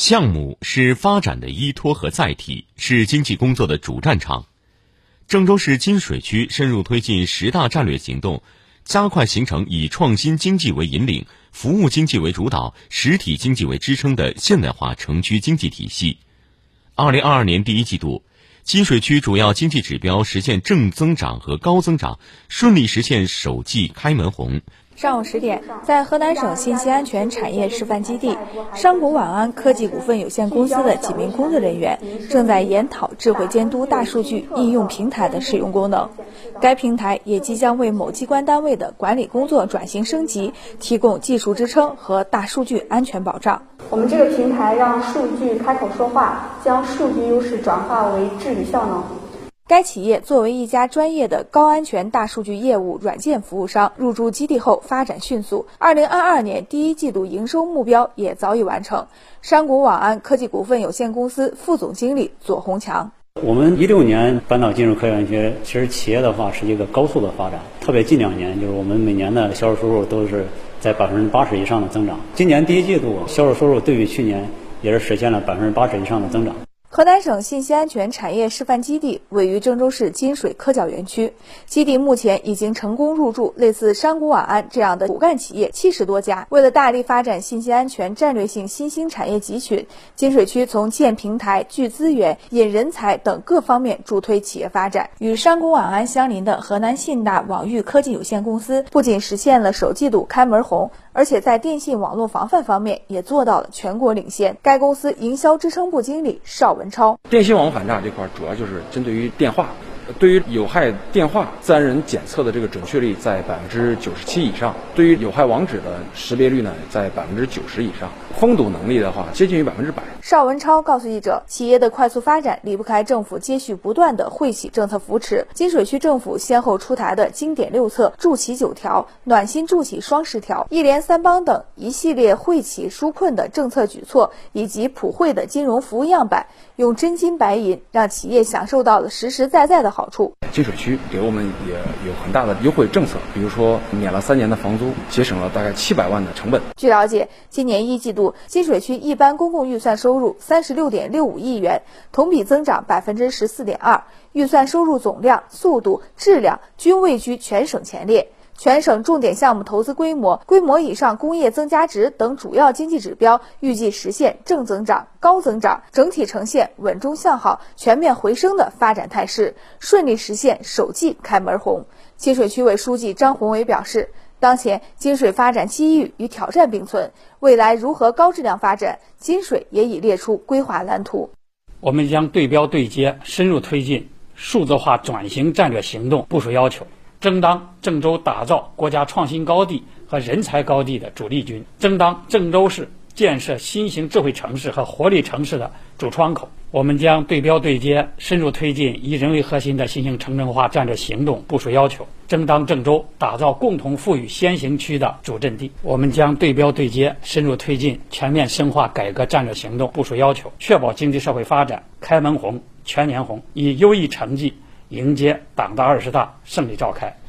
项目是发展的依托和载体，是经济工作的主战场。郑州市金水区深入推进十大战略行动，加快形成以创新经济为引领、服务经济为主导、实体经济为支撑的现代化城区经济体系。二零二二年第一季度，金水区主要经济指标实现正增长和高增长，顺利实现首季开门红。上午十点，在河南省信息安全产业示范基地，商谷晚安科技股份有限公司的几名工作人员正在研讨智慧监督大数据应用平台的使用功能。该平台也即将为某机关单位的管理工作转型升级提供技术支撑和大数据安全保障。我们这个平台让数据开口说话，将数据优势转化为治理效能。该企业作为一家专业的高安全大数据业务软件服务商，入驻基地后发展迅速。二零二二年第一季度营收目标也早已完成。山谷网安科技股份有限公司副总经理左宏强：我们一六年搬到金融科学园区，其实企业的话是一个高速的发展，特别近两年，就是我们每年的销售收入都是在百分之八十以上的增长。今年第一季度销售收入对比去年也是实现了百分之八十以上的增长。河南省信息安全产业示范基地位于郑州市金水科教园区，基地目前已经成功入驻类似山谷网安这样的骨干企业七十多家。为了大力发展信息安全战略性新兴产业集群，金水区从建平台、聚资源、引人才等各方面助推企业发展。与山谷网安相邻的河南信大网域科技有限公司不仅实现了首季度开门红。而且在电信网络防范方面也做到了全国领先。该公司营销支撑部经理邵文超：电信网络反诈这块主要就是针对于电话。对于有害电话自然人检测的这个准确率在百分之九十七以上，对于有害网址的识别率呢在百分之九十以上，封堵能力的话接近于百分之百。邵文超告诉记者，企业的快速发展离不开政府接续不断的惠企政策扶持。金水区政府先后出台的经典六策、助企九条、暖心助企双十条、一联三帮等一系列惠企纾困的政策举措，以及普惠的金融服务样板，用真金白银让企业享受到了实实在在的好。好处，金水区给我们也有很大的优惠政策，比如说免了三年的房租，节省了大概七百万的成本。据了解，今年一季度金水区一般公共预算收入三十六点六五亿元，同比增长百分之十四点二，预算收入总量、速度、质量均位居全省前列。全省重点项目投资规模、规模以上工业增加值等主要经济指标预计实现正增长、高增长，整体呈现稳中向好、全面回升的发展态势，顺利实现首季开门红。金水区委书记张宏伟表示，当前金水发展机遇与挑战并存，未来如何高质量发展，金水也已列出规划蓝图。我们将对标对接，深入推进数字化转型战略行动部署要求。争当郑州打造国家创新高地和人才高地的主力军，争当郑州市建设新型智慧城市和活力城市的主窗口。我们将对标对接，深入推进以人为核心的新型城镇化战略行动部署要求，争当郑州打造共同富裕先行区的主阵地。我们将对标对接，深入推进全面深化改革战略行动部署要求，确保经济社会发展开门红、全年红，以优异成绩。迎接党的二十大胜利召开。